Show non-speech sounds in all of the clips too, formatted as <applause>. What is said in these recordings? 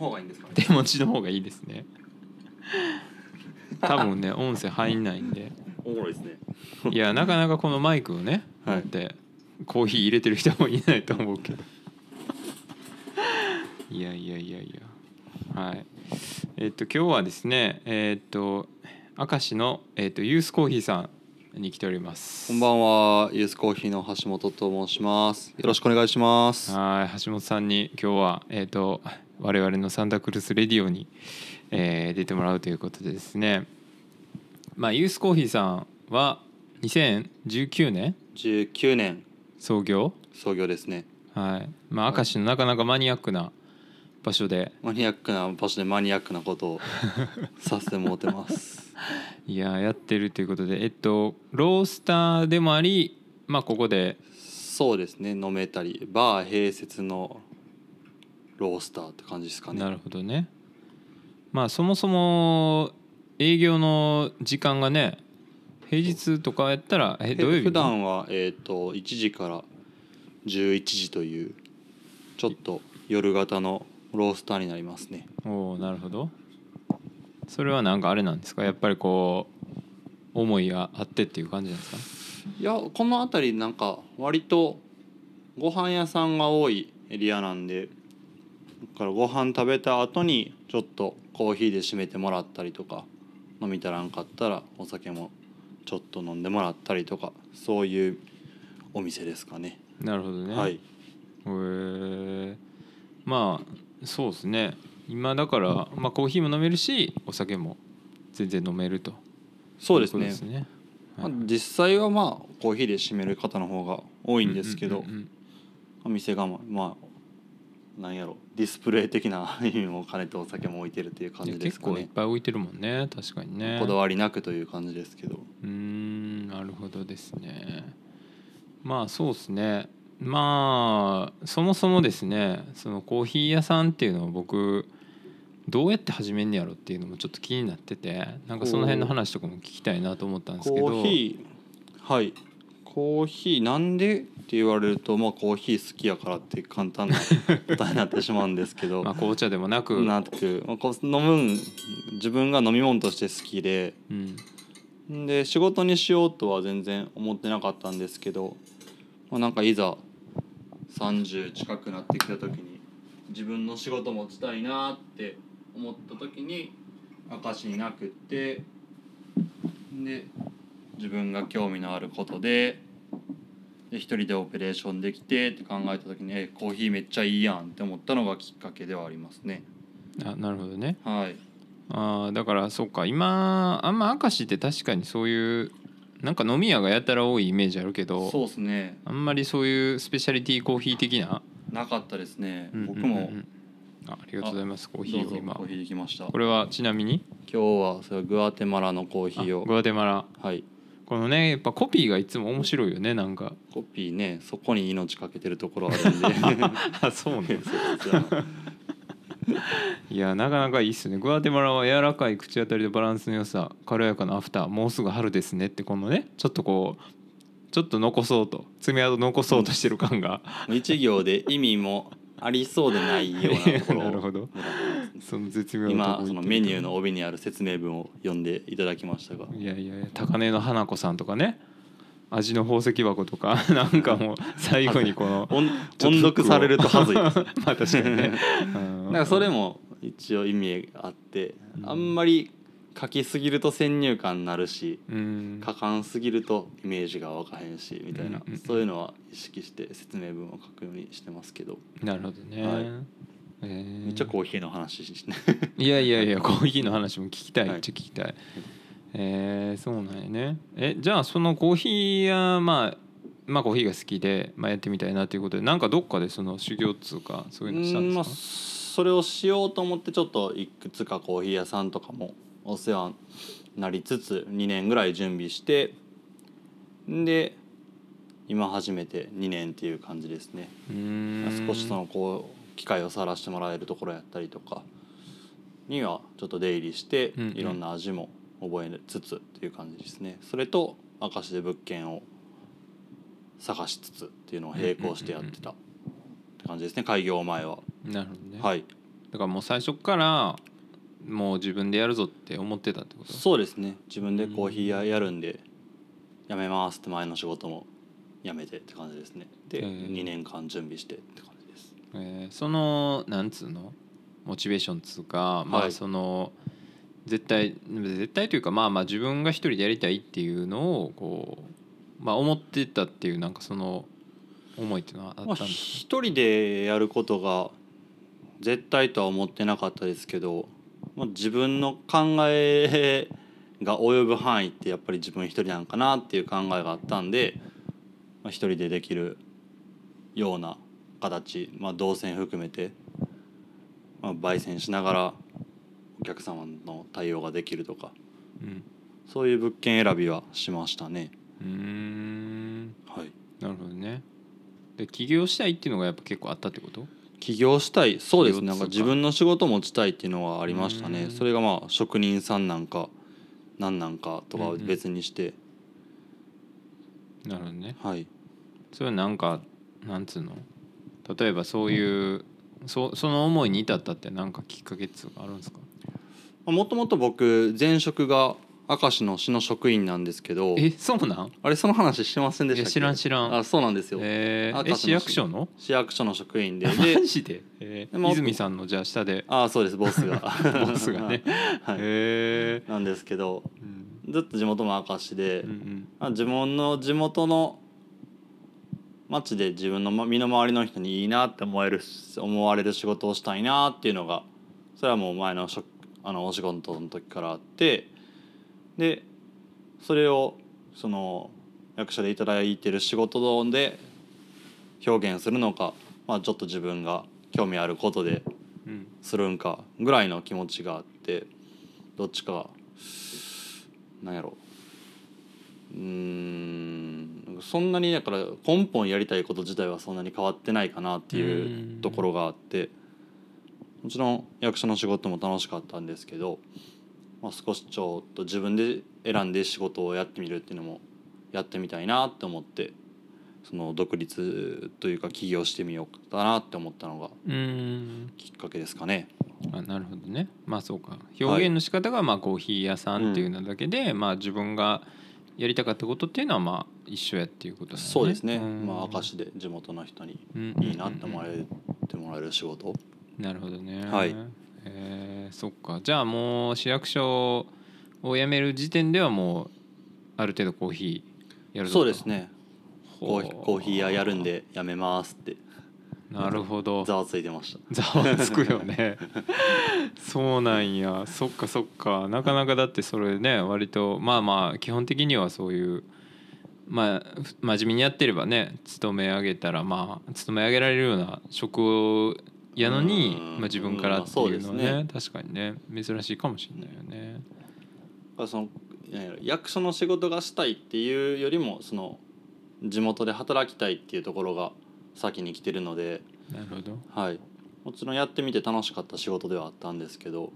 方がいいんですかね。手持ちの方がいいですね。<laughs> 多分ね音声入んないんで。おもろいですね。いやなかなかこのマイクをねはい。持ってコーヒー入れてる人もいないと思うけど。いやいやいやいや。はい。えっと今日はですねえっと明石の、えっと、ユースコーヒーさんに来ております。こんばんはユースコーヒーの橋本と申します。よろしくお願いします。はい橋本さんに今日は、えー、と我々のサンタクルスレディオに、えー出てもらうということでですね。まあユースコーヒーさんは2019年？19年。創業？創業ですね。はい。まあ明石のなかなかマニアックな場所で。マニアックな場所でマニアックなことを <laughs> させてもらってます。いややってるということで。えっとロースターでもありまあここで。そうですね。飲めたりバー併設のロースターって感じですかね。なるほどね。まあそもそも営業の時間がね平日とかやったらえ土曜日普段は、えー、と1時から11時というちょっと夜型のロースターになりますね。おおなるほど。それはなんかあれなんですか？やっぱりこう思いがあってっていう感じなんですか？いやこの辺りなんか割とご飯屋さんが多いエリアなんでだからご飯食べた後にちょっとコーヒーで締めてもらったりとか飲みたらんかったらお酒もちょっと飲んでもらったりとかそういうお店ですかね。なるほどね。はい、へえまあそうですね。今だから、まあ、コーヒーも飲めるしお酒も全然飲めると。そうですね。いことね。まあ、実際はまあコーヒーで締める方の方が多いんですけど、お店がまあまあなんやろディスプレイ的な <laughs> 意味も兼ねてお酒も置いてるっていう感じですかね。結構いっぱい置いてるもんね確かにね。こだわりなくという感じですけど。うーんなるほどですね。まあそうですね。まあそもそもですねそのコーヒー屋さんっていうのを僕どうやって始めんねやろっていうのもちょっと気になっててなんかその辺の話とかも聞きたいなと思ったんですコけど。ーヒーはいコーヒーなんでって言われるとまあコーヒー好きやからって簡単な答えになってしまうんですけど。<laughs> まあ、紅茶でもなく。なく。まあこう飲むん自分が飲み物として好きで。うん。で仕事にしようとは全然思ってなかったんですけど、まあ、なんかいざ30近くなってきた時に自分の仕事持ちたいなって思った時に明石になくって。で自分が興味のあることでで一人でオペレーションできてって考えた時にえコーヒーめっちゃいいやんって思ったのがきっかけではありますね。あなるほどね。はい。あーだからそっか。今あんま明石って確かにそういうなんか飲み屋がやたら多いイメージあるけどそうですね。あんまりそういうスペシャリティコーヒー的ななかったですね、うんうんうん。僕もあありがとうございますコーヒーを今。コーヒーできました。これはちなみに？今日はそれはグアテマラのコーヒーを。あグアテマラ。はいこのねやっぱコピーがいつも面白いよねなんか。コピーねそこに命かけてるところあるんで。<laughs> あそうねそうそういやなかなかいいっすね。グアテマラは柔らかい口当たりとバランスの良さ軽やかなアフターもうすぐ春ですねってこのねちょっとこうちょっと残そうと爪痕残そうとしてる感が、一行で意味もありそうでないようなところを <laughs> なるほど。その絶妙今そのメニューの帯にある説明文を読んでいただきましたが。いやいや高根の花子さんとかね味の宝石箱とか <laughs> なんかもう最後にこの <laughs> 音読されるとはずいですまあ確かにね、うん。なんかそれも一応意味があってうん。あんまり書きすぎると先入観になるしうん。書かんすぎるとイメージが分かへんしみたいな、うんうんうん。そういうのは意識して説明文を書くようにしてますけど、なるほどね、はい。えー。めっちゃコーヒーの話しねい。やいやいや <laughs> コーヒーの話も聞きたいはい。っちゃ聞きたい、えー、そうなんやね。えじゃあそのコーヒー屋まあまあコーヒーが好きで、まあ、やってみたいなということでなんかどっかでその修行っつうかそういうのしたんうんまあですそれをしようと思ってちょっといくつかコーヒー屋さんとかもお世話になりつつ2年ぐらい準備してで今初めて2年っていう感じですね。少しそのこう機会をさらしてもらえるところやったりとかにはちょっと出入りしてうんうん。いろんな味も覚えつつっていう感じですね。それと明石で物件を探しつつっていうのを並行してやってたって感じですね。開業前は。なるほどね、はい。だからもう最初からもう自分でやるぞって思ってたってこと？そうですね。自分でコーヒー屋やるんで辞めますって前の仕事も辞めてって感じですね。でへー。2年間準備してって感じです。えーそのなんつうの？モチベーションつうか、まあはい。その絶対絶対というかまあまあ自分が一人でやりたいっていうのをこうまあ思ってたっていうなんかその思いっていうのはあったまあんですか、一人でやることが絶対とは思ってなかったですけど、まあ、自分の考えが及ぶ範囲ってやっぱり自分一人なんかなっていう考えがあったんで、まあ、一人でできるような形、まあ、動線含めて、まあ、焙煎しながらお客様の対応ができるとかうん。そういう物件選びはしましたね。うーん。はい。なるほどね。で起業したいっていうのがやっぱ結構あったってこと？起業したいそうですね。なんか自分の仕事持ちたいっていうのはありましたね。うん。それがまあ職人さんなんか何なんかとかはうんうん。別にして、なるほどね。はい。それはなんかなんつうの？例えばそういうそその思いに至ったってなんかきっかけっつうかあるんですか？もともと僕前職が明石の市の職員なんですけどえそうなん？あれその話してませんでしたっけ？知らん知らん。あそうなんですよ、えー、え市役所の？市役所の職員で。マでジで、えー泉さんのじゃあ下で。あそうですボスが。<laughs> ボスがね。はい、へえなんですけどうん。ずっと地元も明石で、うんうん。まあ、自分の地元の町で自分のま身の回りの人にいいなって思える思われる仕事をしたいなっていうのがそれはもう前の職あのお仕事の時からあってでそれをその役所でいただいてる仕事で表現するのか、まあ、ちょっと自分が興味あることでするんかぐらいの気持ちがあってどっちかなんやろ。うーんそんなにだから根本やりたいこと自体はそんなに変わってないかなっていうところがあってもちろん役所の仕事も楽しかったんですけど、まあ、少しちょっと自分で選んで仕事をやってみるっていうのもやってみたいなって思ってその独立というか起業してみようかなって思ったのがきっかけですかね。あなるほどね。まあそうか。表現の仕方がまあコーヒー屋さんっていうのだけで、まあ自分がやりたかったことっていうのはまあ一緒やっていうことだよね。そうですね、ん。まあ明石で地元の人にうん。いいなって思われてもらえる仕事。なるほどね。はい。えーそっか。じゃあもう市役所を辞める時点ではもうある程度コーヒーやるそうですね。コーヒー屋やるんでやめますって。なるほど。<laughs> ざわついてました。ざわつくよね。<laughs> そうなんや。そっかそっか。なかなかだってそれね割とまあまあ基本的にはそういうまあふ真面目にやってればね勤め上げたらまあ勤め上げられるような職やのにうん。まあ、自分からっていうのはうんねそ確かにね珍しいかもしれないよね。その役所の仕事がしたいっていうよりもその地元で働きたいっていうところが先に来てるので、なるほど。はい、もちろんやってみて楽しかった仕事ではあったんですけど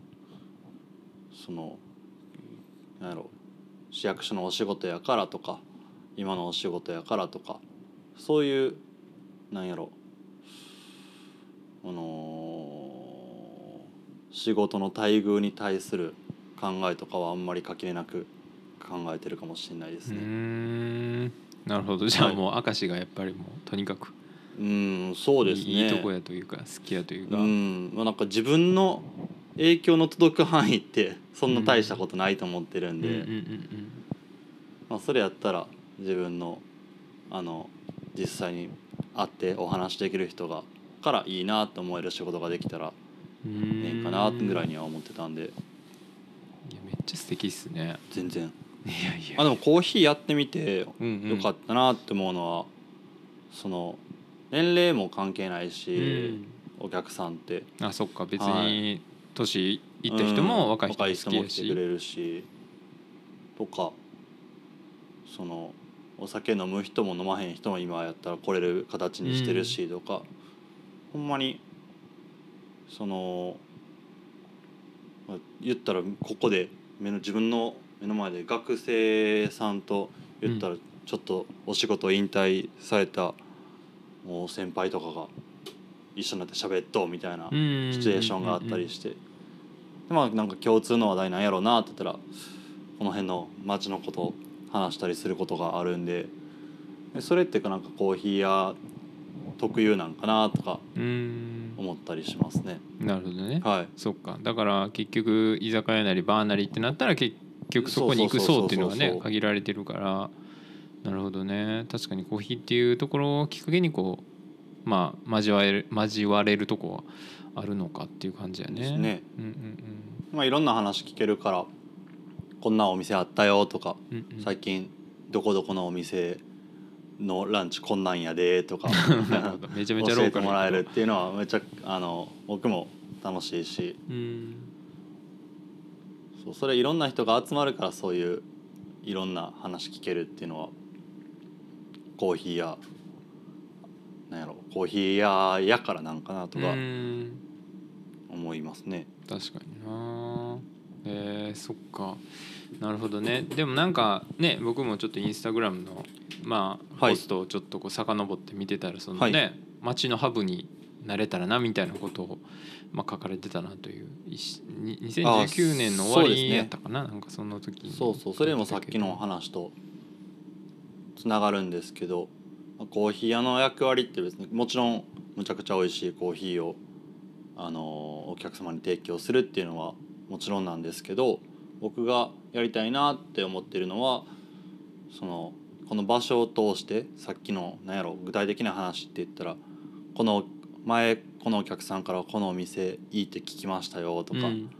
そのなんやろ市役所のお仕事やからとか今のお仕事やからとかそういうなんやろあのー仕事の待遇に対する考えとかはあんまり垣根なく考えてるかもしれないですね。ん。なるほど。じゃあはい。もう明石がやっぱりもうとにかくうんそうですね。いいとこやというか好きやというか。うん。まあ、なんか自分の影響の届く範囲ってそんな大したことないと思ってるんで、まあ、それやったら自分のあの実際に会ってお話できる人がからいいなと思える仕事ができたらうんいいかなぐらいには思ってたんで。いやめっちゃ素敵っすね。全然。いやいや。あでもコーヒーやってみてうんうん。よかったなって思うのは、その年齢も関係ないし、お客さんって。あそっか別はに年いった人もうん。若い人も好若きやし。も来てくれるしとかそのお酒飲む人も飲まへん人も今やったら来れる形にしてるしとか、ほんまにその、まあ言ったらここで目の自分の目の前で学生さんと言ったらちょっとお仕事引退されたもう先輩とかが一緒になって喋っとうみたいなシチュエーションがあったりして。でまあなんか共通の話題なんやろうなって言ったらこの辺の街のことを話したりすることがあるんででそれってなんかコーヒー屋特有なんかなとかうん。思ったりしますね。なるほどね。はい。そっか。だから結局居酒屋なりバーなりってなったら結局そこに行く層っていうのがね限られてるから。なるほどね。確かにコーヒーっていうところをきっかけにこうまあ交われる交われるとこはあるのかっていう感じやね。ですね。うんうんまあいろんな話聞けるからこんなお店あったよとかうんうんうん。最近どこどこのお店のランチこんなんやでとかめちゃめちゃ教えてもらえるっていうのはめっちゃあの僕も楽しいし。うん。そうそれいろんな人が集まるからそういういろんな話聞けるっていうのはコーヒーやなんやろコーヒー屋やからなんかなとかうん。思いますね。確かにな。えー、そっかなるほどね。でもなんかね僕もちょっとインスタグラムのまあはい。ポストをちょっとこう遡って見てたらそのね、はい。街のハブになれたらなみたいなことを、まあ、書かれてたなといういしに2019年の終わりやったかな、なんかその時に。そうそうそれもさっきの話とつながるんですけどまあコーヒー屋の役割って別にもちろんむちゃくちゃ美味しいコーヒーをあのお客様に提供するっていうのはもちろんなんですけど僕がやりたいなって思ってるのはそのこの場所を通してさっきの何やろ具体的な話って言ったらこの前このお客さんからこのお店いいって聞きましたよとか、うん。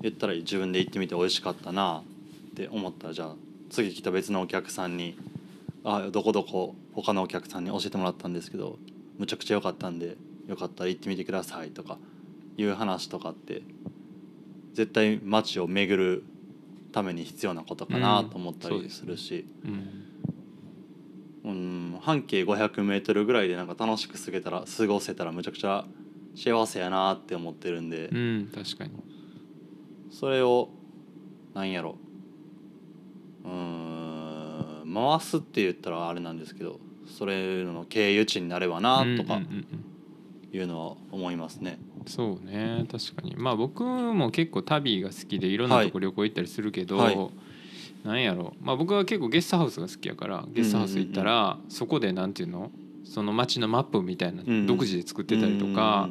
言ったら自分で行ってみて美味しかったなって思った。らじゃあ次来た別のお客さんに「あどこどこ他のお客さんに教えてもらったんですけどむちゃくちゃ良かったんでよかったら行ってみてください」とかいう話とかって絶対街を巡るために必要なことかなと思ったりすするし、うん。うん、半径 500m ぐらいでなんか楽しく過げたら過ごせたらむちゃくちゃ幸せやなって思ってるんで。うん。確かに。それをなんやろ。うーん。回すって言ったらあれなんですけどそれの経由地になればなとか。うんうんうんうんいうのは思いますね。そうね。確かに。まあ僕も結構旅が好きでい。ろんなとこ旅行行ったりするけど、はい。なんやろ。まあ僕は結構ゲストハウスが好きやからゲストハウス行ったら、そこでなんていうの？その街のマップみたいな独自で作ってたりとか、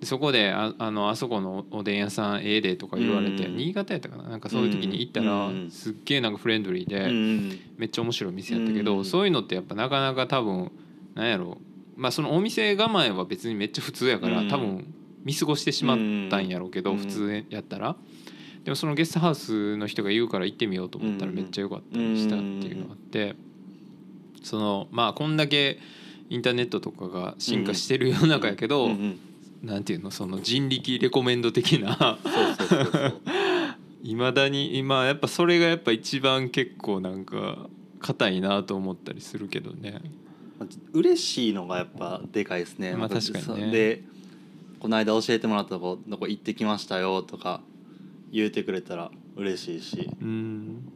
でそこでああのあそこのおでん屋さんええでとか言われて、うん。新潟やったかな？なんかそういう時に行ったら、うんすっげえなんかフレンドリーで、うんうん。めっちゃ面白い店やったけど、うん。そういうのってやっぱなかなか多分なんやろ？まあそのお店構えは別にめっちゃ普通やから、うん。多分見過ごしてしまったんやろうけど、うん。普通やったら。でもそのゲストハウスの人が言うから行ってみようと思ったらうんめっちゃ良かったりしたっていうのがあってそのまあこんだけインターネットとかが進化してる世の中やけど、なんていうのその人力レコメンド的ないま <laughs> だに今やっぱそれがやっぱ一番結構なんか硬いなと思ったりするけどね。嬉しいのがやっぱでかいですね。まあ確かにね。でこの間教えてもらったとこどこ行ってきましたよとか言うてくれたら嬉しいし。うん。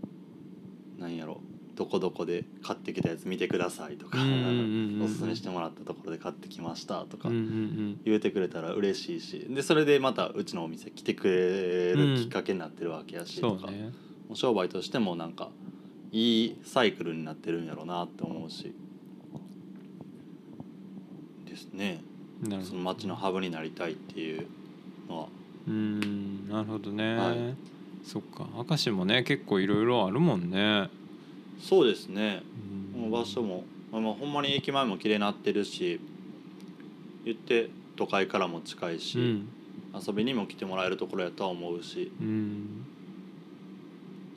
なんやろどこどこで買ってきたやつ見てくださいとかおすすめしてもらったところで買ってきましたとか言うてくれたら嬉しいし。でそれでまたうちのお店来てくれるきっかけになってるわけやうん。しとか、ね商売としてもなんかいいサイクルになってるんやろうなって思うしねその街のハブになりたいっていうのは。うんなるほどね、はい。そっか。明石もね結構いろいろあるもんね。そうですね。うん。この場所も、まあ、まあほんまに駅前も綺麗になってるし言って都会からも近いし、うん。遊びにも来てもらえるところやとは思うし。うん。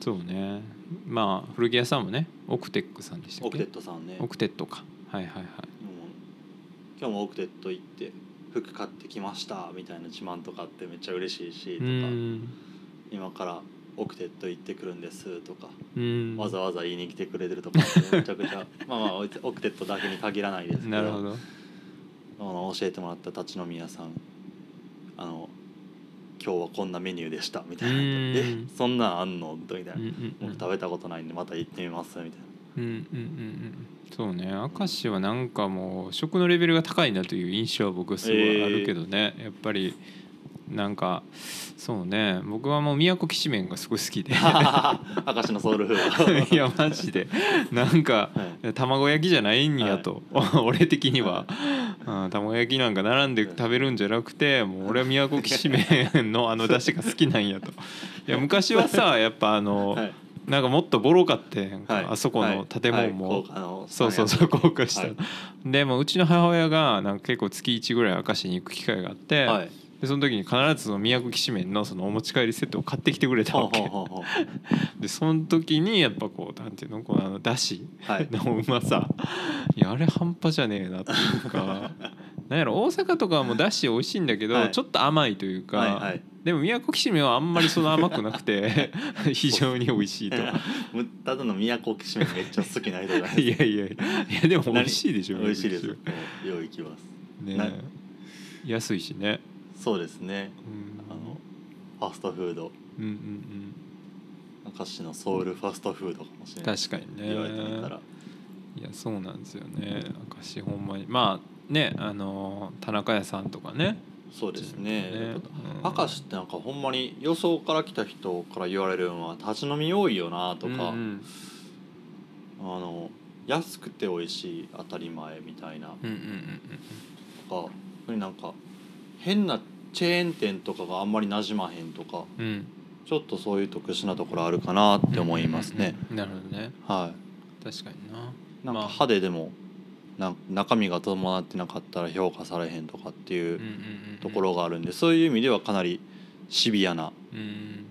そうね。まあ古着屋さんもねオクテックさんでしたっけ？オクテッドさんね。オクテッドか。はいはいはい。もう今日もオクテッド行って服買ってきましたみたいな自慢とかってめっちゃ嬉しいしとうか、ん。今からオクテッド行ってくるんですとか、うん。わざわざ言いに来てくれてるとかめちゃくちゃ <laughs> まあまあオクテッドだけに限らないですけどど。あの教えてもらった立ち飲み屋さんあの今日はこんなメニューでしたみたいな。うん。えそんなんあんの？みたいな、うんうんうん。僕食べたことないんでまた行ってみますみたいなうんうんうんうん。そうね。明石はなんかもう食のレベルが高いなという印象は僕はすごいあるけどね、やっぱりなんかそうね。僕はもう宮古きしめんがすごい好きで。<laughs> 明石のソウルフード。<laughs> いやマジで。なんか、は卵焼きじゃないんやと、俺的には、うん、卵焼きなんか並んで食べるんじゃなくてもう俺は宮古きしめんのあの出汁が好きなんやと。いや昔はさやっぱあの、はいなんかもっとボロかってんか、はい。あそこの建物も、はい。そうそうそう高架下、はい。でもうちの母親がなんか結構月1ぐらい明石に行く機会があって、はい。でその時に必ずその宮古きしめんのそのお持ち帰りセットを買ってきてくれたわけ。でその時にやっぱこうなんていうのこのだしはい。のうまさ。いやあれ半端じゃねえなっていうかなんやろ大阪とかはもうだし美味しいんだけど、はい。ちょっと甘いというか、はいはい。でも宮古きしめんはあんまりその甘くなくて <laughs> 非常に美味しいと。<laughs> むただの都きしめんめっちゃ好きな人がいやいやいやでも美味しいでしょ美味しいです宮よ古う行きますね安いしね、そうですね。うん、あのファストフード。うんうんうん。明石のソウルファストフードかもしれない。確かにね。言われてみたら。いやそうなんですよね。明石ほんまに。まあねあの田中屋さんとかね。そうですね。ね。明石ってなんかほんまに予想から来た人から言われるのは立ち飲み多いよなとか、うんうん。あの安くて美味しい当たり前みたいな。うんうんうんとかなんか変なチェーン店とかがあんまり馴染まへんとか。うん。うんちょっとそういう特殊なところあるかなって思いますね。うんうんうん。なるほどね。はい。確かにな。なんかまあ。派手でもなん中身が伴ってなかったら評価されへんとかっていうところがあるんでそういう意味ではかなりシビアなうん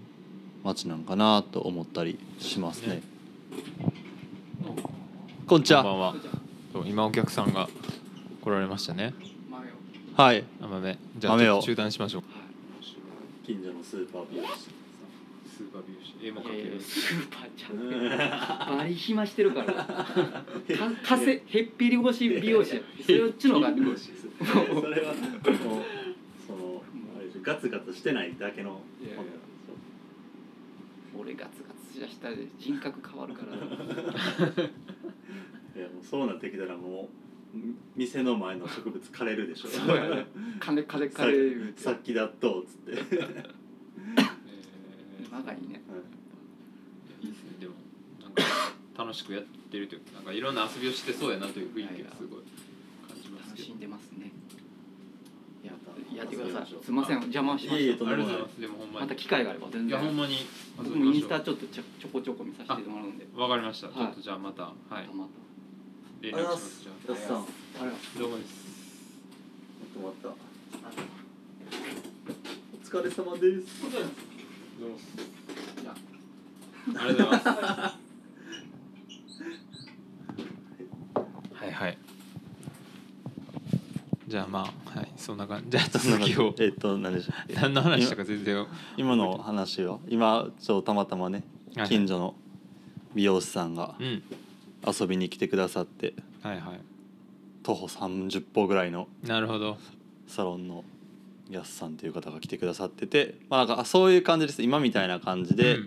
街なんかなと思ったりしますねね。こんにちは。こんばんは今お客さんが来られましたねはい。甘めじゃあ中断しましょう近所のスーパー美容師。スーパー美容師絵もいやいやスーパーちゃんバリ暇してるから。<laughs> かかせへっぴり腰美容師や。そっちの方が。それはもうそのあれでしょガツガツしてないだけの。俺ガツガツしたら人格変わるから。<laughs> いやもうそうなってきたらもう店の前の植物枯れるでしょ。そうやね。金金さ金言うて。さっきだっとっつって。<laughs> 長いね。いいですね。でもなんか楽しくやってるというかなんかいろんな遊びをしてそうやなという雰囲気がすごい感じますけど。楽しんでますね。ややってください。すいません。邪魔しましとんでもない。ありがとうございます。でもほんままた機会があれば全然。いやほんまに僕もインスタちょっとちょちょこちょこ見させてもらうんで。わかりました、はい。ちょっとじゃあまたはい。たまた連絡します。じゃやっさん。あれはあどうもです？止まった？お疲れ様です。どうもありがとうございます。はいはい。じゃあまあはいそんな感じ。じゃあ続きを。えっと何でしょう。何の話したか全然。今の話は今ちょっとたまたまねはい近所の美容師さんがうん。遊びに来てくださってはいはい。徒歩30歩ぐらいのなるほど。サロンのやすさんという方が来てくださってて、まあ、なんかそういう感じです。今みたいな感じで、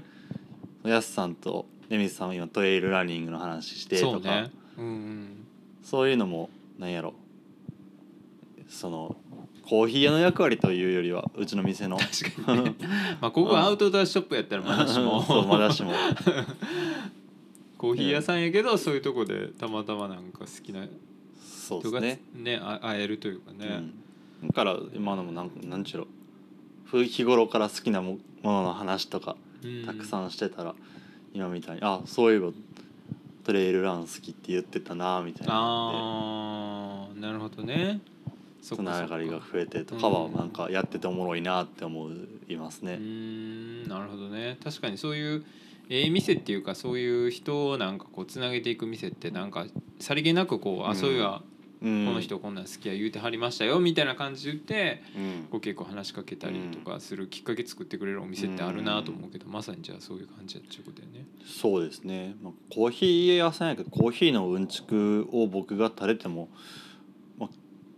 やすさんとレミスさんは今トレイルランニングの話してとか。そうね。うんうん。そういうのもなんやろ。そのコーヒー屋の役割というよりはうちの店の。確かにね。<laughs> まあここはアウトドアショップやったらまだしも。<laughs> そうまだしも。<laughs> コーヒー屋さんやけどそういうとこでたまたまなんか好きな人がそうですね。ねあ会えるというかね、うん、だから今のもなんなんちゅうのふ日頃から好きなもものの話とかうんたくさんしてたら、今みたいにあそういえばトレイルラン好きって言ってたなみたいな。ああなるほどね。そつながりが増えてとかはうん。なんかやってておもろいなって思いますうーね。んなるほどね。確かにそういうええ店っていうかそういう人をなんかこうつなげていく店ってなんかさりげなくこう、うん。あそういやここの人こんなん好きや言うてはりましたよみたいな感じで言ってうん。こう結構話しかけたりとかするきっかけ作ってくれるお店ってあるなと思うけど、まさにじゃあそういう感じやっちゅうことやね。そうですね、まあ、コーヒー屋さんやけどコーヒーのうんちくを僕が垂れても、まあ、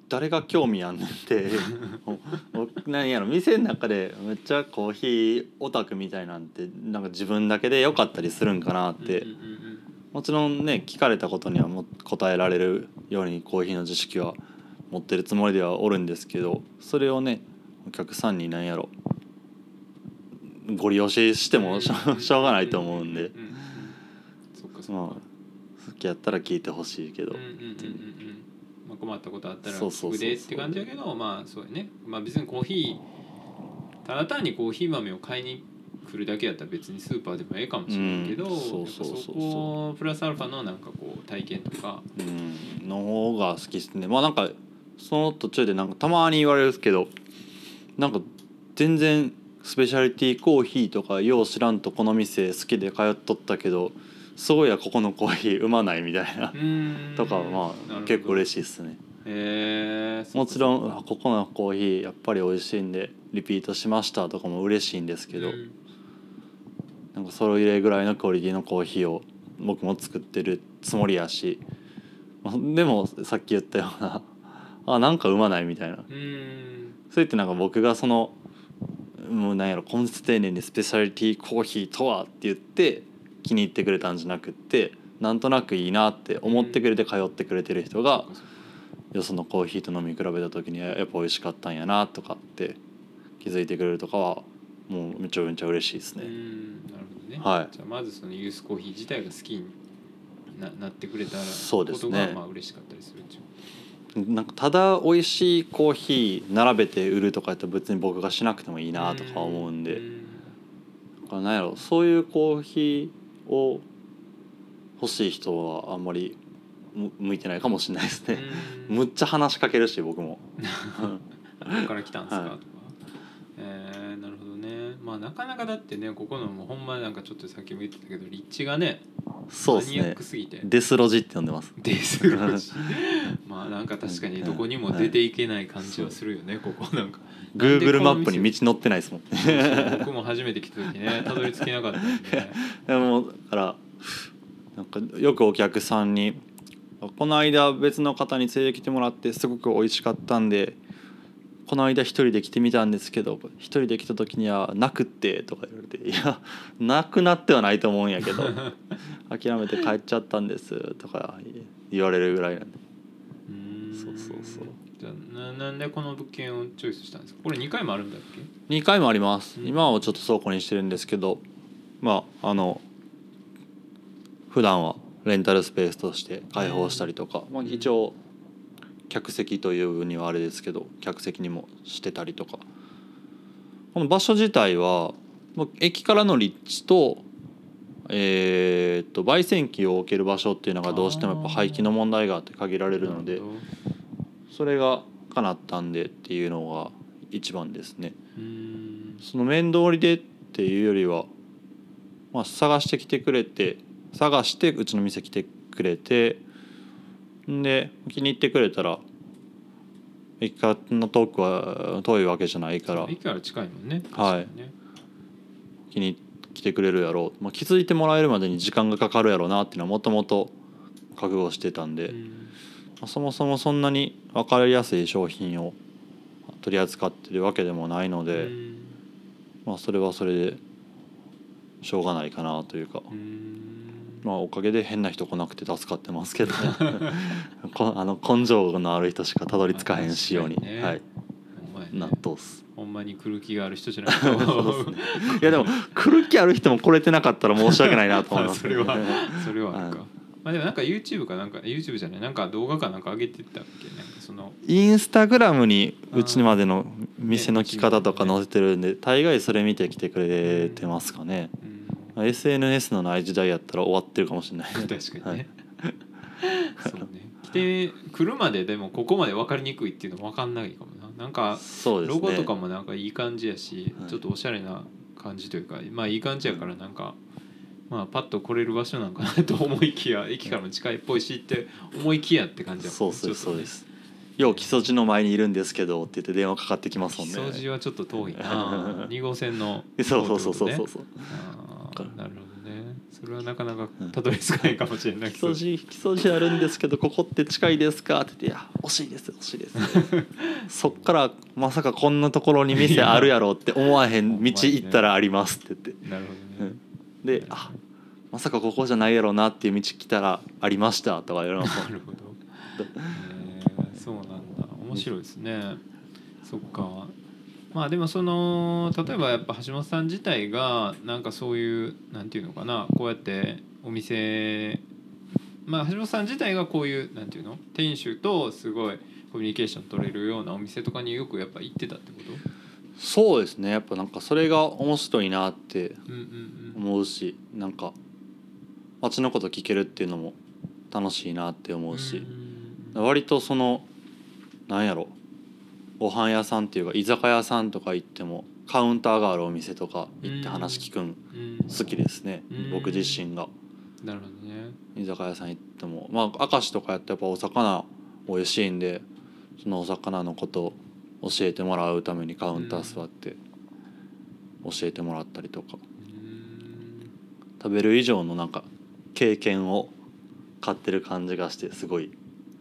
誰が興味あんねんって。<laughs> 何やろ店の中でめっちゃコーヒーオタクみたいなんてなんか自分だけでよかったりするんかなって。うんうんうんもちろんね聞かれたことにはも答えられるようにコーヒーの知識は持ってるつもりではおるんですけどそれをねお客さんに何やろ。ご利用ししても <laughs> しょうがないと思うんで。まあ好きやったら聞いてほしいけど。うんうんうんまあ、困ったことあったら聞くでって感じやけどまあそうやね。まあ別にコーヒーただ単にコーヒー豆を買いに来るだけやったら別にスーパーでもええかもしれないけど、うん。そうそうそうそう。そこプラスアルファのなんかこう体験とかうん。の方が好きですね。まあなんかその途中でなんかたまに言われるんですけどなんか全然スペシャリティコーヒーとかよう知らんとこの店好きで通っとったけどそうやここのコーヒーうまないみたいな。とかはまあ結構嬉しいですね。えー、もちろんあここのコーヒーやっぱり美味しいんでリピートしましたとかも嬉しいんですけど、うかそれぐらいのクオリティのコーヒーを僕も作ってるつもりやしまあでもさっき言ったような <laughs> あなんかうまないみたいな。うん。それってなんか僕がそのもうなんやろ根節丁寧にスペシャリティコーヒーとはって言って気に入ってくれたんじゃなくってなんとなくいいなって思ってくれて通ってくれてる人がよそのコーヒーと飲み比べた時にやっぱ美味しかったんやなとかって気づいてくれるとかはもうめちゃめちゃ嬉しいですね。うん。なるほど。ね、はい。じゃあまずそのユースコーヒー自体が好きにななってくれたらそうですね。ことがまあ嬉しかったりするっていう。なんかただ美味しいコーヒー並べて売るとかやったら別に僕がしなくてもいいなとか思うんで。だからなんやろそういうコーヒーを欲しい人はあんまりむ向いてないかもしれないですね。うん。<laughs> むっちゃ話しかけるし僕も。<laughs> どこから来たんですか、はいとかえー、なるほどねまあなかなかだってねここのもうほんまなんかちょっとさっきも言ってたけど立地がねそうですね。デスロジって呼んでます。でするしまあなんか確かにどこにも出ていけない感じはするよねここなんか。Google マップなんでこの店に道載ってないですもん。僕も初めて来た時ね <laughs> たどり着けなかったんで。でもだからなんかよくお客さんに「この間別の方に連れてきてもらってすごく美味しかったんでこの間一人で来てみたんですけど一人で来た時にはなくって」とか言われて「いやなくなってはないと思うんやけど <laughs> 諦めて帰っちゃったんです」とか言われるぐらいなんで。そうそうそう。じゃあななんでこの物件をチョイスしたんですか？これ2回もあるんだっけ？2回もあります。うん。今はちょっと倉庫にしてるんですけどまああの普段はレンタルスペースとして開放したりとか、まあ、一応客席というにはあれですけど客席にもしてたりとか。この場所自体はまあ駅からの立地とえーっと焙煎機を置ける場所っていうのがどうしてもやっぱ廃棄の問題があって限られるのでそれが叶ったんでっていうのが一番ですね。その面通りでっていうよりは、まあ、探してきてくれて探してうちの店来てくれてんで気に入ってくれたら駅からの遠くは遠いわけじゃないから。駅から近いもんね。はい。気に来てくれるやろう、まあ、気づいてもらえるまでに時間がかかるやろうなっていうのはもともと覚悟してたんで、まうん。あそもそもそんなに分かりやすい商品を取り扱ってるわけでもないので。うん。まあそれはそれでしょうがないかなというか、うまあおかげで変な人来なくて助かってますけど <laughs> こあの根性のある人しかたどり着かへんしように、ね。はい。納豆っす。ほんまに来る気がある人じゃないね。いやでも来る気ある人も来れてなかったら申し訳ないなと思います。<laughs> それは <laughs> それはあるか、はい。まあでもなんか YouTube かなんか YouTube じゃないなんか動画かなんか上げてたっけ？なんかそのインスタグラムにうちまでの店の来方とか載せてるんで大概それ見て来てくれてますかね、うん SNS のない時代やったら終わってるかもしれない。<laughs> 確かにね、はい。そうね。来て来るまででもここまで分かりにくいっていうのも分かんないかもな。なんかロゴとかもなんかいい感じやし、はい。ちょっとおしゃれな感じというかまあいい感じやからなんか、まあパッと来れる場所なんかなと思いきや駅からも近いっぽいしって思いきやって感じやそうそうそうです。よう木曽路の前にいるんですけどって言って電話かかってきますもんね。掃除はちょっと遠いな。<laughs> 2号線のそうそうそうそうそう。そう。あーなるほどね。それはなかなかたどり着かないかもしれない。木けど曽路木曽路あるんですけどここって近いですか？って言っていや惜しいです惜しいです。<laughs> そっからまさかこんなところに店あるやろうって思わへん道行ったらありますって言って。なるほどね。うん。であまさかここじゃないやろうなっていう道来たらありましたとか言われますなるほど、<laughs> えーそうなんだ。面白いですね。そっかまあでもその例えばやっぱ橋本さん自体がなんかそういうなんていうのかなこうやってお店まあ橋本さん自体がこういうなんていうの店主とすごいコミュニケーション取れるようなお店とかによくやっぱ行ってたってこと？そうですね。やっぱなんかそれが面白いなってうんうんうん。思うしなんか街のこと聞けるっていうのも楽しいなって思うし、うん割とそのなんやろご飯屋さんっていうか居酒屋さんとか行ってもカウンターがあるお店とか行って話聞くんうん。好きですね、うん。僕自身が。なるほどね。居酒屋さん行ってもまあ明石とかやってやっぱお魚美味しいんでそのお魚のことを教えてもらうためにカウンター座って教えてもらったりとか。うん。食べる以上のなんか経験を買ってる感じがしてすごい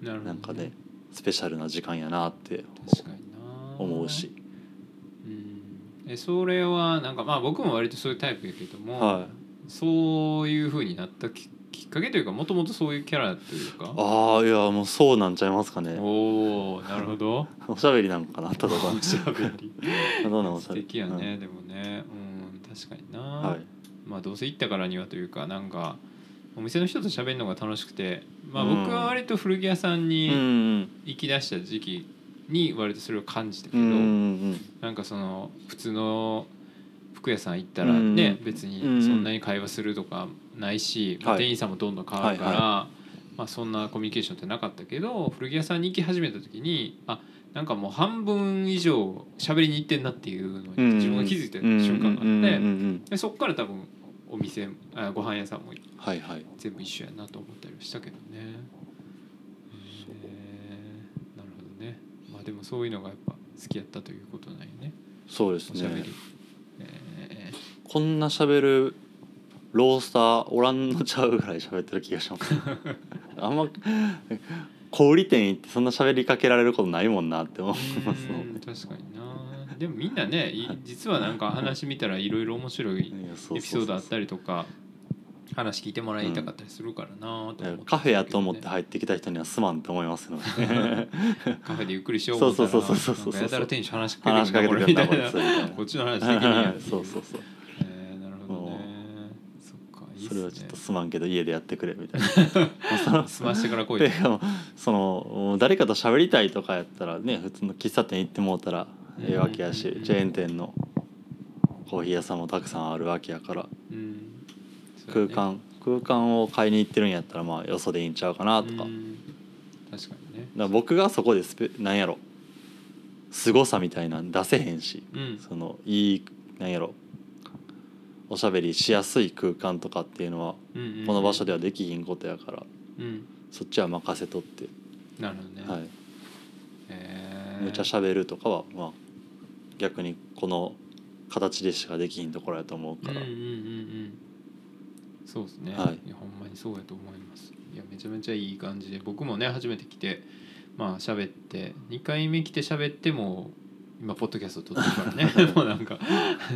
なんかねスペシャルな時間やなって思うし、うん。えそれはなんかまあ僕も割とそういうタイプやけども、はい。そういうふうになったききっかけというかもともとそういうキャラというか？ああいやもうそうなんちゃいますかね。おおなるほど。<laughs> おしゃべりなんかなただおしゃべり。<laughs> どうなんおしゃべり？素敵やね、でもね。うん確かにな、うんはい。まあどうせ行ったからにはというかなんかお店の人と喋るのが楽しくてまあうん。僕は割と古着屋さんうんにうん。行き出した時期に割とそれを感じたけど、うんうんなんかその普通の服屋さん行ったらね、うん別にうんそんなに会話するとかないし、まあはい店員さんもどんどん変わるから、はいまあ、そんなコミュニケーションってなかったけど古着屋さんに行き始めた時にあなんかもう半分以上喋りに行ってんなっていうのにうん。自分が気づいたうん瞬間があって、うんうんうんでそっから多分お店あご飯屋さんもはいはい。全部一緒やなと思ったりはしたけどね。えーなるほどね。まあでもそういうのがやっぱ好きやったということなんよね。そうですおしゃべりね。えこんな喋るロースターおらんのちゃうぐらい喋ってる気がします <laughs> あんま小売店行ってそんな喋りかけられることないもんなって思いーますもんうん確かにな。でもみんなね、い実はなんか話見たらいろいろ面白いいやそうエピソードあったりとか。話聞いてもらいたかったりするからなと思ってカフェやと思って入ってきた人にはすまんって思いますよね。<laughs> カフェでゆっくりしようそうそうそうそうそうなんかやたら店主話しかけけてくるみたいな。こっちの話できるんやっていそうそうそう。えーなるほどね。それはちょっとすまんけど家でやってくれみたいな。<laughs> その済ましてから来いその誰かと喋りたいとかやったらね普通の喫茶店行ってもうたらええわけやしうんチェーン店のコーヒー屋さんもたくさんあるわけやから。うんそう空間空間を買いに行ってるんやったらまあよそでいいんちゃうかなとか。確かにね。ら僕がそこでスペなんやろ。凄さみたいなん出せへんし。うん。そのいいなんやろ。おしゃべりしやすい空間とかっていうのはうんうんこの場所ではできひんことやから。うん。そっちは任せとって、なるほどね。はい、えー。むちゃしゃべるとかはまあ逆にこの形でしかできひんところやと思うから、うんうんうんうんそうですね、はい。い、やほんまにそうやと思います。いやめちゃめちゃいい感じで僕もね初めて来てまあ喋って2回目来て喋っても今ポッドキャスト撮ってるからね。もうなんか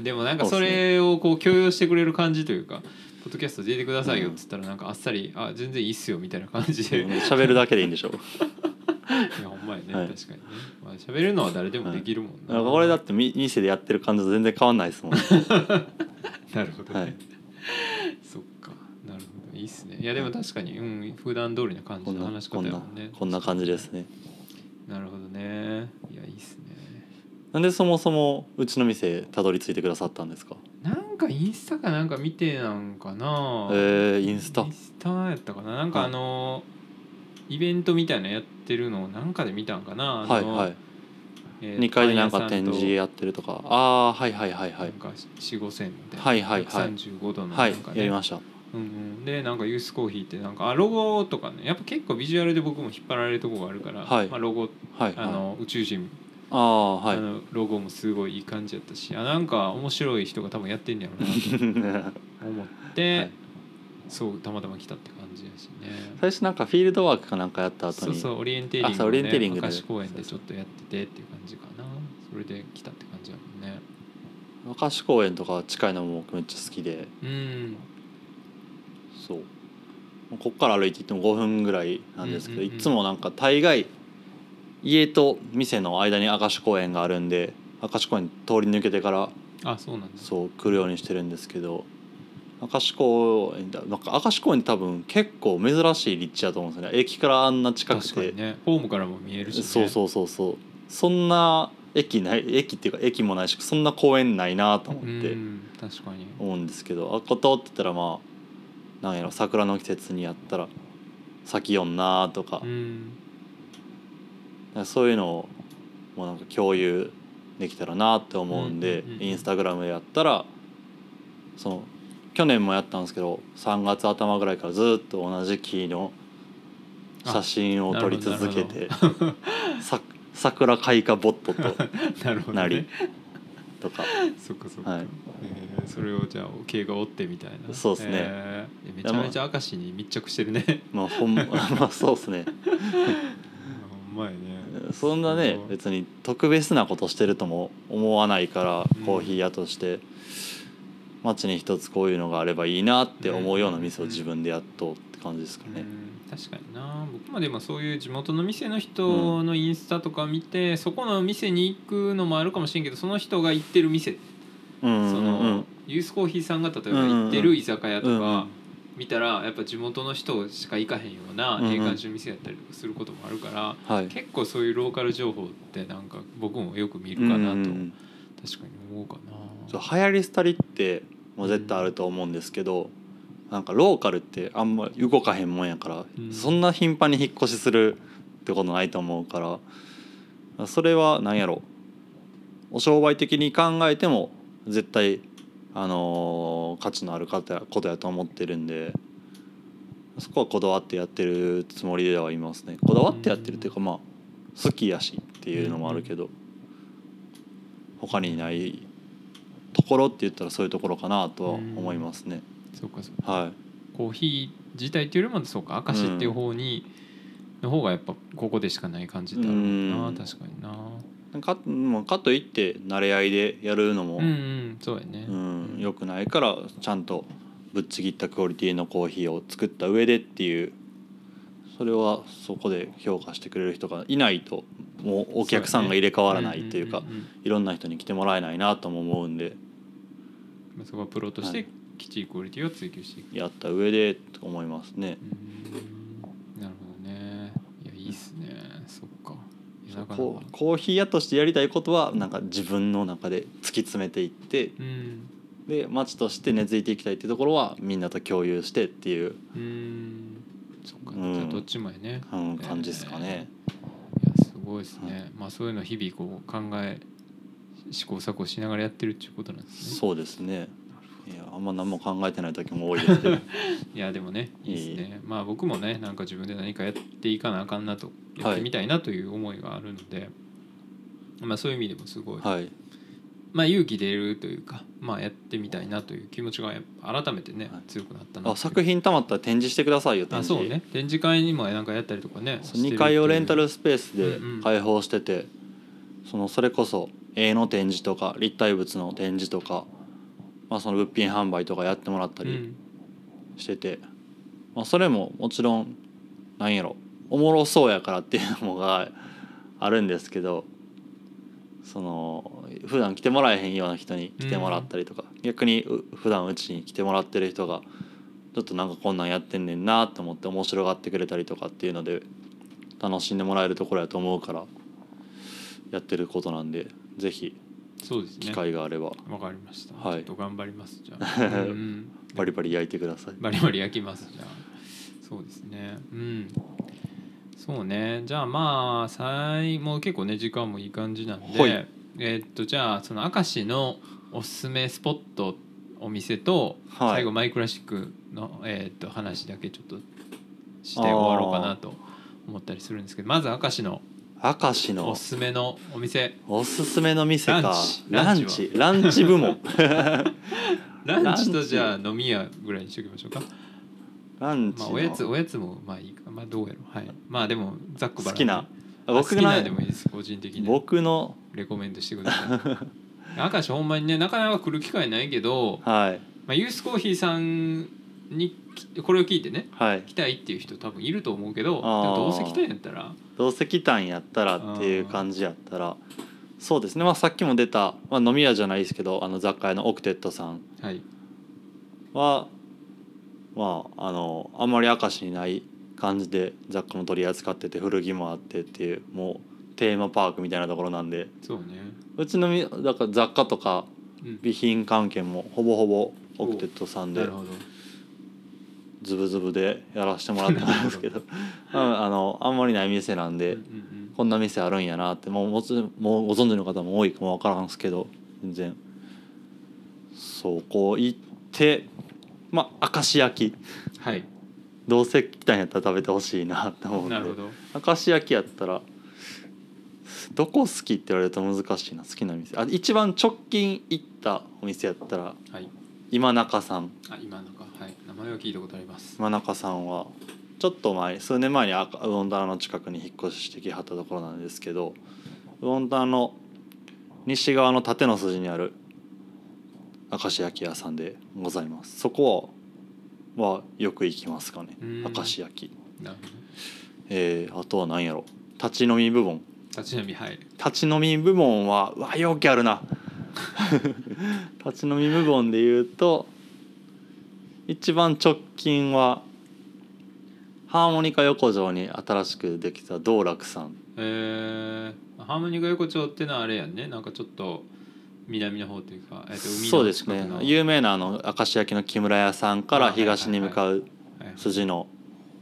でもなんかそれをこう許容してくれる感じというか「ポッドキャスト出てくださいよ」っつったらなんかあっさり「あ全然いいっすよ」みたいな感じで。い喋るだけでいいんでしょ <laughs> やほんまやね、はい。確かにね、まあ、喋るのは誰でもできるもんな、なんかこれだってみ店でやってる感じと全然変わんないですもん、<laughs> なるほどね、はいるほどいいっすね。いやでも確かにうん普段通りな感じの話し方やもんね。こんな感じですね。なるほどね。いやいいっすね。なんでそもそもうちの店たどり着いてくださったんですか？なんかインスタかなんか見てなんかな。えー、インスタ？インスタやったかな。なんかはい。あの、イベントみたいなのやってるのをなんかで見たんかな。はいはい。えー2階でなんか展示やってるとか。ああーはいはいはいはないんか4 5千ではいはいはい。135度のはいなんかね。やりましたうんうん、でなんかユースコーヒーってなんかあロゴとかね。やっぱ結構ビジュアルで僕も引っ張られるとこがあるから、はい。まあ、ロゴはいはい。あの宇宙人、ああはい。あのロゴもすごいいい感じやったし。あなんか面白い人が多分やってんねやろうなと <laughs> 思って、はい。そうたまたま来たって感じやしね。最初なんかフィールドワークかなんかやった後に。そうそうオリエンテーリングあそうオリエンテーリングで。公園でちょっとやっててっていう感じかな。それで来たって感じやもんね。明石公園とか近いのも僕めっちゃ好きで。うんそう。こっから歩いていっても5分ぐらいなんですけど、いつもなんか大概家と店の間に明石公園があるんで明石公園通り抜けてからあそうなんそう来るようにしてるんですけど明石公園だなんか明石公園って多分結構珍しい立地だと思うんですよね。駅からあんな近くて、ね。ホームからも見えるし、ね、そうそうそうそう。そんな駅ない駅っていうか駅もないしそんな公園ないなと思ってうん確かに。思うんですけどあっこ通ってたらまあなんやろ桜の季節にやったら咲きよんなとか,、うん。そういうのをもうなんか共有できたらなって思うんで、インスタグラムでやったらその去年もやったんですけど3月頭ぐらいからずっと同じ木の写真を撮り続けてさ桜開花ボットと <laughs> なるほど、ね、なりとか。そっかそっか、はい。えーそれをじゃあ経過を追ってみたいな。そうっすね。えーめちゃめちゃ明石に密着してるね。<laughs> まあほん <laughs> まあそうですね。<laughs> まやね。そんなね別に特別なことしてるとも思わないからうん。コーヒー屋として。街に一つこういうのがあればいいなって思うような店を自分でやっと。うって感じですかね。うん確かにな。僕もでもそういう地元の店の人のインスタとか見て、そこの店に行くのもあるかもしれんけどその人が行ってる店、うんそうんうん。のユースコーヒーさんが例えば行ってる居酒屋とうんうん。か見たらやっぱ地元の人しか行かへんようなうんうん。閉館中店やったりすることもあるから、はい。結構そういうローカル情報ってなんか僕もよく見るかなと、うんうんうん。確かに思うかな。流行り廃りってもう絶対あると思うんですけどなんかローカルってあんま動かへんもんやから、うん。そんな頻繁に引っ越しするってことないと思うからそれは何やろ。お商売的に考えても絶対、あのー価値のあることやことやと思ってるんでそこはこだわってやってるつもりではいますね。こだわってやってるっていうかまあ好きやしっていうのもあるけど他にないところって言ったらそういうところかなとは思いますね。そうかそうか。はい。コーヒー自体っていうよりもそうか。明石っていう方に、の方がやっぱここでしかない感じってあるもんな。うん。確かにな。かまあかといって慣れ合いでやるのも、うんうんそうやね、うん良くないからちゃんとぶっちぎったクオリティのコーヒーを作った上でっていうそれはそこで評価してくれる人がいないともうお客さんが入れ替わらないというかんんんん。いろんな人に来てもらえないなとも思うんで。まあそこはプロとしてはいきっちりクオリティを追求していく、やった上でと思いますね。うん。なるほどね。いやいいっすね。そっか。コーヒー屋としてやりたいことはなんか自分の中で突き詰めていってうん。で街として根付いていきたいっていうところはみんなと共有してっていう、うん。そっか、うん。どっちもやね。うん、感じですかね。いやすごいですね、まあそういうの日々こう考え試行錯誤しながらやってるっていうことなんですね。そうですねいやあんま何も考えてない時も多いですけど。<laughs> いやでもねいい。ですね。まあ僕もねなんか自分で何かやっていかなあかんなとやってみたいなという思いがあるので、まあそういう意味でもすごい、はい。まあ勇気出るというかまあやってみたいなという気持ちが改めてね、はい。強くなったなあ作品たまったら展示してくださいよ展あ示そうね。展示会にもなんかやったりとかねそう2階をレンタルスペースでうんうん。開放してて、そのそれこそ絵の展示とか立体物の展示とか、まあ、その物品販売とかやってもらったりうん。してて、まあ、それももちろんなんやろ。おもろそうやからっていうのもがあるんですけどその普段来てもらえへんような人に来てもらったりとか、逆にう普段うちに来てもらってる人がちょっとなんかこんなんやってんねんなと思って面白がってくれたりとかっていうので楽しんでもらえるところやと思うからやってることなんでぜひそうですね。機会があれば。わかりました、はい。ちょっと頑張ります。じゃあ、<laughs> うん、バリバリ焼いてください。バリバリ焼きます。じゃあ。そうですね。うん。そうね。じゃあまあ最もう結構ね時間もいい感じなんで、はい。えーっとじゃあその明石のおすすめスポットお店と、はい。最後マイクラシックの、えーっと話だけちょっとして終わろうかなと思ったりするんですけどまず明石の明石のおすすめのお店。おすすめの店か。ランチ。ランチランチ部門。<laughs> ランチとじゃあ飲み屋ぐらいにしておきましょうか。ランチのまあおやつおやつもまあいいか。まあどうやろう。はい。まあでもざっくばら好きな。あ僕好きなのでもいいです。個人的に。僕の。レコメンドしてください。明石ほんまにねなかなか来る機会ないけど、<laughs> はい。まあ、ユースコーヒーさんにきこれを聞いてねはい。来たいっていう人多分いると思うけどどうせ来たんやったら。どうせ来たんやったらっていう感じやったら。そうですね、まあ、さっきも出た、まあ、飲み屋じゃないですけどあの雑貨屋のオクテットさん。はい。はまああのあんまり明石にない感じで雑貨も取り扱ってて古着もあってっていうもうテーマパークみたいなところなんで。そうね。うちのみだから雑貨とかうん。備品関係もほぼほぼオクテットさんで。なるほどズブズブでやらせてもらったんですけど。<laughs> うんあのあんまりない店なんで。うんうんこんな店あるんやなってもうもつもうご存知の方も多いかも分からんすけど全然。そこ行ってまあ明石焼き。はい。どうせ来たんやったら食べてほしいなって思うんで。なるほど。明石焼きやったらどこ好きって言われると難しいな好きな店。あ一番直近行ったお店やったらはい。今中さん。あ今なん。かはい名前は聞いたことあります。今中さんはちょっと前数年前に赤ウオンタナの近くに引っ越ししてきはったところなんですけどウオンタナの西側の縦の筋にある明石焼き屋さんでございます。そこははよく行きますかね。うん。明石焼き。なるほど。えー、あとは何やろ。立ち飲み部門。立ち飲みはい。立ち飲み部門はうわ容器あるな。<laughs> 立ち飲み部門で言うと一番直近はハーモニカ横丁に新しくできた道楽さん。えー、ハーモニカ横丁ってのはあれやんね。なんかちょっと南の方というか、えっと海のそうですね。有名なあの明石焼きの木村屋さんから東に向かうはい筋の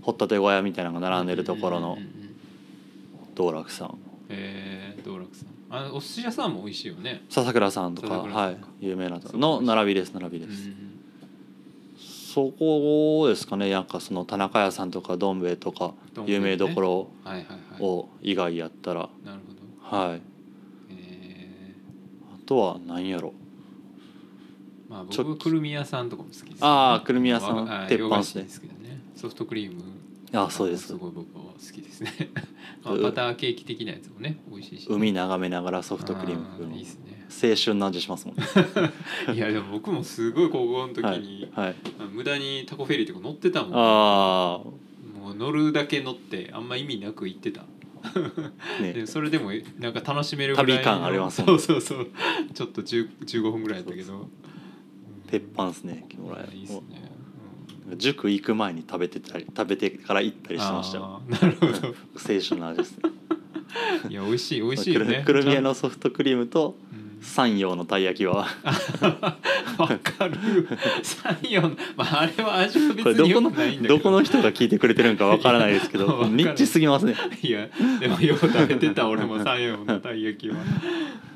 掘ったて小屋みたいなのが並んでるところのうんうんうんうん道楽さん。えー、道楽さん。あのお寿司屋さんも美味しいよね。笹倉さんとかはい。有名なとの並びです並びうんです、そこですかねなんかその田中屋さんとかどん兵衛とか有名どころを以外やったら。なるほど。はい。えあとは何やろー、まあちょ僕くるみ屋さんとかも好きです、ね、あーくるみ屋さん鉄板っすね。ですけどね。ソフトクリーム。あそうです。すごい僕は好きですね。<laughs> まあうバターケーキ的なやつもね美味しいし海眺めながらソフトクリーム食うの。あいいですね青春の味しますもんね。<laughs> いやでも僕もすごい高校の時に、はい、はい、あ無駄にタコフェリーとか乗ってたもんあもう乗るだけ乗ってあんま意味なく行ってた。あ <laughs> ね。でそれでもなんか楽しめるぐらいの旅感ありますもんそうそうそう。ちょっと10 15分ぐらいやったけど。鉄板っすね木村屋。いいっすね、塾行く前に食べてたり食べてから行ったりしてましたなるほど。青春の味ですね。いや美味しい美味しいよね。くるみ屋ちのソフトクリームと山陽のたい焼きは。わかる三四まああれは味は別によこれどこのくないんだけど。どこの人が聞いてくれてるんかわからないですけど <laughs> ニッチすぎますねいやでもよう食べてた俺も三四のたい焼きは。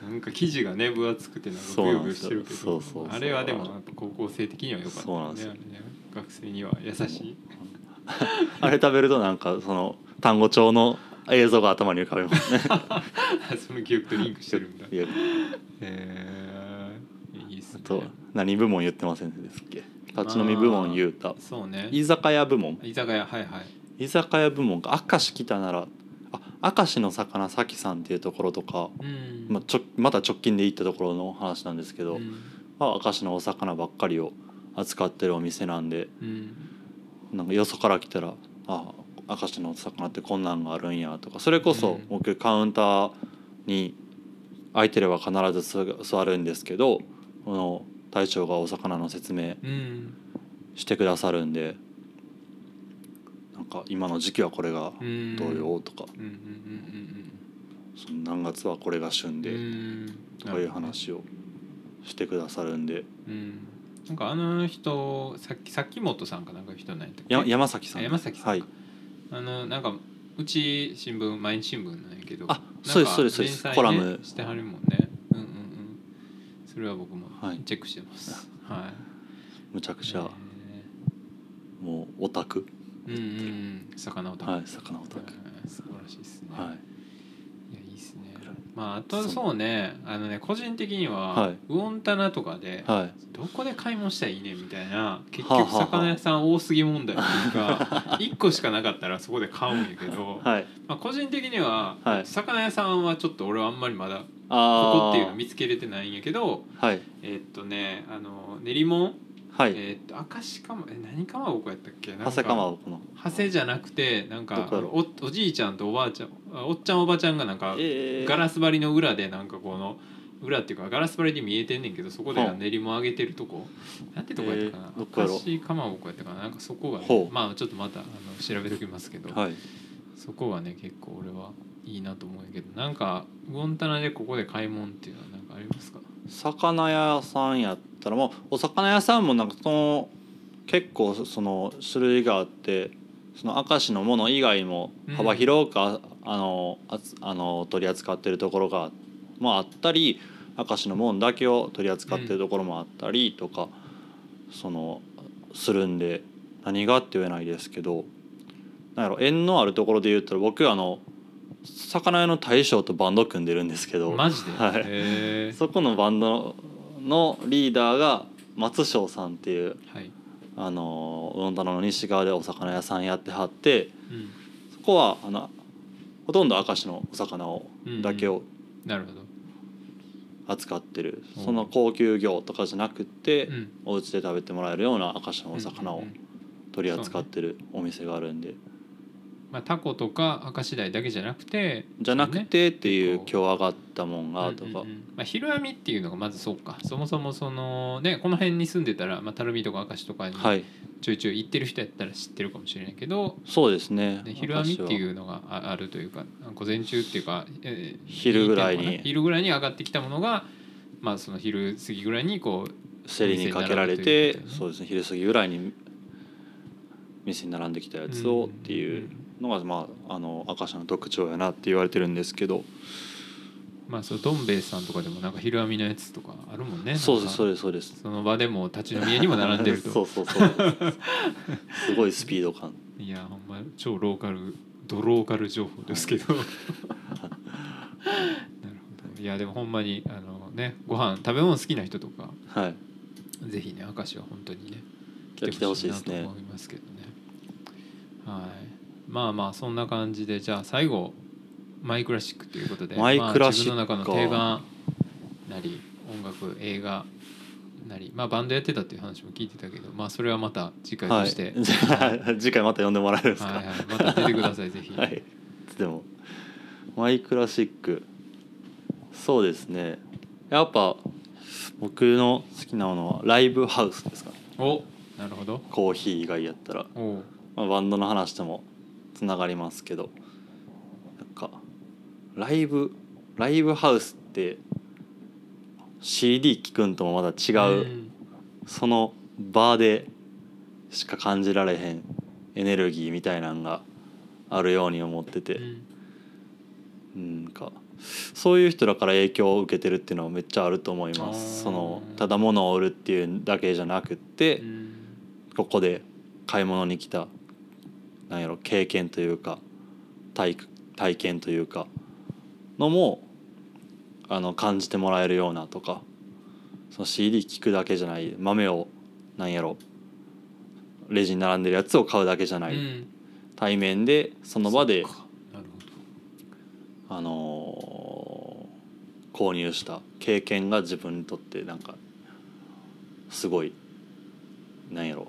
なんか生地がね分厚くてなんかブヨブヨしてるけどあれはでもやっぱ高校生的には良かったそうなんですよ。ねね学生には優しい。<laughs> あれ食べるとなんかその単語帳の映像が頭に浮かびますね。<laughs> その記憶とリンクしてるんだ。へえいいっすね。あと何部門言ってませんでしたっけ？立ち飲み部門言うた。そうね。居酒屋部門。居酒屋はいはい。居酒屋部門が明石来たならあ明石の魚咲さんっていうところとか、うん。まあ、ちょまた直近で行ったところの話なんですけど、うん。まあ、明石のお魚ばっかりを扱ってるお店なんでうん。なんかよそから来たらあ明石のお魚ってこんなんがあるんやとかそれこそうん。僕カウンターに空いてれば必ず座座るんですけどこの大将がお魚の説明うんしてくださるんでなんか今の時期はこれがうん。どうよとか、何月はこれが旬で、うん。こういう話をしてくださるんで。うん。なんかあの人さっきさっき本さんかなんか人なんや山崎さん。あ山崎さんか。はいあのなんかうち新聞毎日新聞なんやけどあそうですそうですそうです。なんかコラム。してはるもんね。うんうんうん。それは僕もはい。チェックしてます。はい。むちゃくちゃえもうオタク。ーうんうんうん。魚を食べはい魚オタク。素晴らしいですね。はい。いやいいですねまああとそうね。あのね個人的には、はい。ウオンタナとかで、はい。どこで買い物したらいいねみたいな結はあはあ局魚屋さん多すぎ問題っていうか <laughs> 1個しかなかったらそこで買うんやけど、はい。まあ、個人的には、はい。魚屋さんはちょっと俺はあんまりまだこあこっていうの見つけれてないんやけどはい。えっとねあの練り物はい。えーっと明石かまえ何かまぼこやったっけ？なんか長谷かまぼこの。長谷じゃなくてなんかどこやろ？おおじいちゃんとおばあちゃんあおっちゃんおばちゃんがなんかえー。ガラス張りの裏でなんかこの裏っていうかガラス張りで見えてんねんけどそこではあ練りも上げてるとこ。なんてとこやったかな？えーどこやろ？明石かまぼこやったかな？なんかそこがね、ほう。まあちょっとまたあの調べときますけど、はい。そこはね結構俺はいいなと思うんやけどなんかゴンタナでここで買い物っていうのはなんかありますか？魚屋さんやったらもうお魚屋さんもなんかその結構その種類があってその明石のもの以外も幅広くあ、あのあつあの取り扱ってるところがもあったり明石のものだけを取り扱ってるところもあったりとか、そのするんで何がって言えないですけどなんやろ縁のあるところで言ったら僕あの魚屋の大将とバンド組んでるんですけどマジで、はい。へそこのバンドのリーダーが松翔さんっていうーはい、あの魚棚の西側でお魚屋さんやってはってうん、そこはあのほとんど明石のお魚をうんだけをなるほど、扱ってる、うんその高級魚とかじゃなくて、うん、お家で食べてもらえるような明石のお魚をうんうんうん。取り扱ってるお店があるんで、まあ、タコとか明石鯛だけじゃなくてじゃなくてっていう結今日上がったもんがとか、うんうんうん。まあ、昼網っていうのがまずそうか。そもそもそのねこの辺に住んでたら、まあ、垂水とか明石とかにはい。ちょいちょい行ってる人やったら知ってるかもしれないけど、そうですね。で昼網っていうのがああるというか午前中っていうか、えー昼ぐらいに。昼ぐらいに上がってきたものが、まあ、その昼過ぎぐらいにこう競りにかけられてね。そうですね。昼過ぎぐらいに店に並んできたやつをっていうのが、まあ、あの明石の特徴やなって言われてるんですけど。まあそうどん兵衛さんとかでもなんか昼網のやつとかあるもんね。そうですそううですそうです。その場でも立ち飲み屋にも並んでると。そうそうそうすごいスピード感。いやほんま超ローカルドローカル情報ですけど。なるほど。いやでもほんまにあのねご飯食べ物好きな人とかはい。ぜひね明石は本当にね来てほしいなと思いますけどね。はいまあまあそんな感じでじゃあ最後マイクラシックということでマイクラシックまあ、自分の中の定番なり音楽映画なりまあバンドやってたっていう話も聞いてたけどまあそれはまた次回はいとして、じゃあ次回また呼んでもらえるんですか？はいはい、また出てくださいぜひ、はい、でもマイクラシック。そうですね。やっぱ僕の好きなものはライブハウスですかね。おなるほど。コーヒー以外やったら、まあ、バンドの話ともつながりますけどなんかライブライブハウスって CD 聴くんともまだ違う、ん。その場でしか感じられへんエネルギーみたいなんがあるように思ってて、うん。うんなんかそういう人らから影響を受けてるっていうのはめっちゃあると思います。そのただ物を売るっていうだけじゃなくって、うん。ここで買い物に来たなんやろ経験というか体体験というかのもあの感じてもらえるようなとかその CD 聴くだけじゃない豆をなんやろレジに並んでるやつを買うだけじゃない、うん。対面でその場であのー購入した経験が自分にとってなんかすごいなんやろ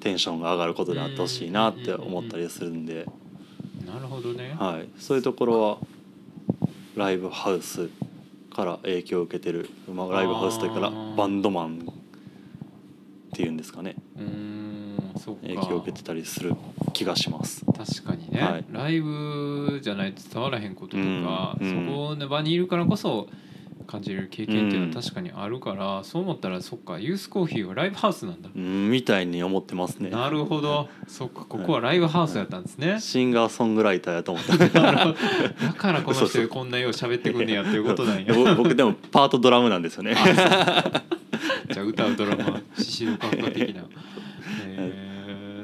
テンションが上がることであってほしいなって思ったりするんで、なるほどね、はい、そういうところはライブハウスから影響を受けてる、まあ、ライブハウスというかあーバンドマンっていうんですかね。うーんそっか。影響を受けてたりする気がします。確かにね、はい。ライブじゃないと伝わらへんこととか、そこの場にいるからこそ感じれる経験っていうのうん。は確かにあるから、そう思ったらそっかユースコーヒーはライブハウスなんだ、うんみたいに思ってますね。なるほど。そっかここはライブハウスやったんですね、シンガーソングライターやと思ってなるほど。だからこの人こんなよう喋ってくんねやっていうことなんや。ぼ僕でもパートドラムなんですよね。じゃあ歌うドラマ獅子の格好的な。えー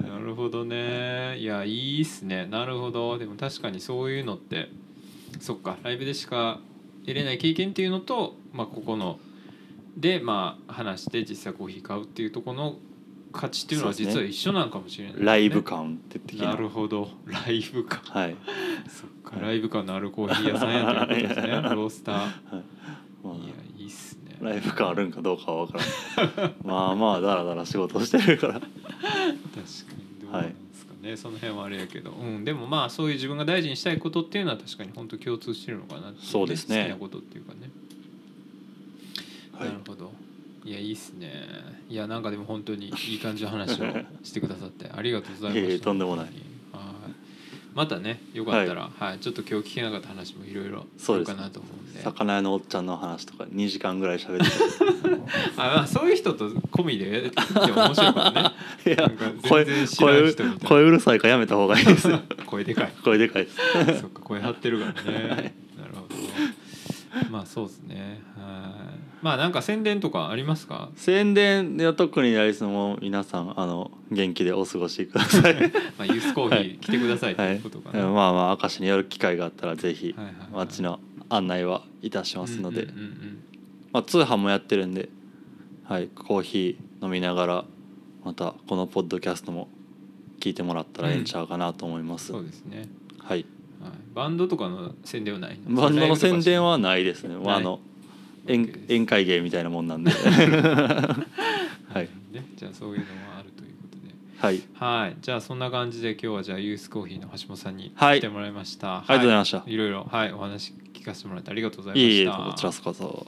なるほどね。いやいいっすね。なるほど。でも確かにそういうのってそっかライブでしか得れない経験っていうのと、まあ、ここのでまあ話して実際コーヒー買うっていうところの価値っていうのは実は一緒なんかもしれないですね、ライブ感って的な。なるほど。ライブ感。はい。<laughs> そっか。ライブ感のあるコーヒー屋さんやということですね。ロースター。まあ。いやいいっすね。ライブ感あるんかどうかは分からん。まあまあだらだら仕事してるから。確かに。どうなんですかね、その辺はあれやけど、うん、でもまあそういう自分が大事にしたいことっていうのは確かに本当共通してるのかなそうですね。好きなことっていうかね、はい。なるほど。いやいいっすね。いやなんかでも本当にいい感じの話をしてくださってありがとうございました。いえいえとんでもないまたねよかったら、はいちょっと今日聞けなかった話もいろいろあそうかなと思うんで。魚屋のおっちゃんの話とか2時間ぐらい喋って <laughs> あまあそういう人と込みで面白いかもね。たいや声声声うるさいからやめた方がいいです。よ <laughs> 声でかい。声でかいです。そっか声張ってるからね、<laughs> なるほどまあそうですね。はいまあなんか宣伝とかありますか？宣伝では特にやりつつも皆さんあの元気でお過ごしください。<laughs> まあユースコーヒー来てくださいとはいいうことかな、まあまあ明石に寄る機会があったらぜひはいはいはい。街の案内はいたしますので、うんうんうんまあ、通販もやってるんで、はい、コーヒー飲みながらまたこのポッドキャストも聞いてもらったらええんちゃうかなと思います、そうですね、はい、はい、バンドとかの宣伝はないバンドの宣伝ははないですね、まあ、あの宴宴会芸みたいなもんなんで。<laughs> はい、ね、じゃあそういうのもあるということで。はい、はい。じゃあそんな感じで今日はじゃあユースコーヒーの橋本さんにはい。来てもらいました、ありがとうございました。い。ろいろはい。お話聞かせてもらってありがとうございました。いえいえこちらこそ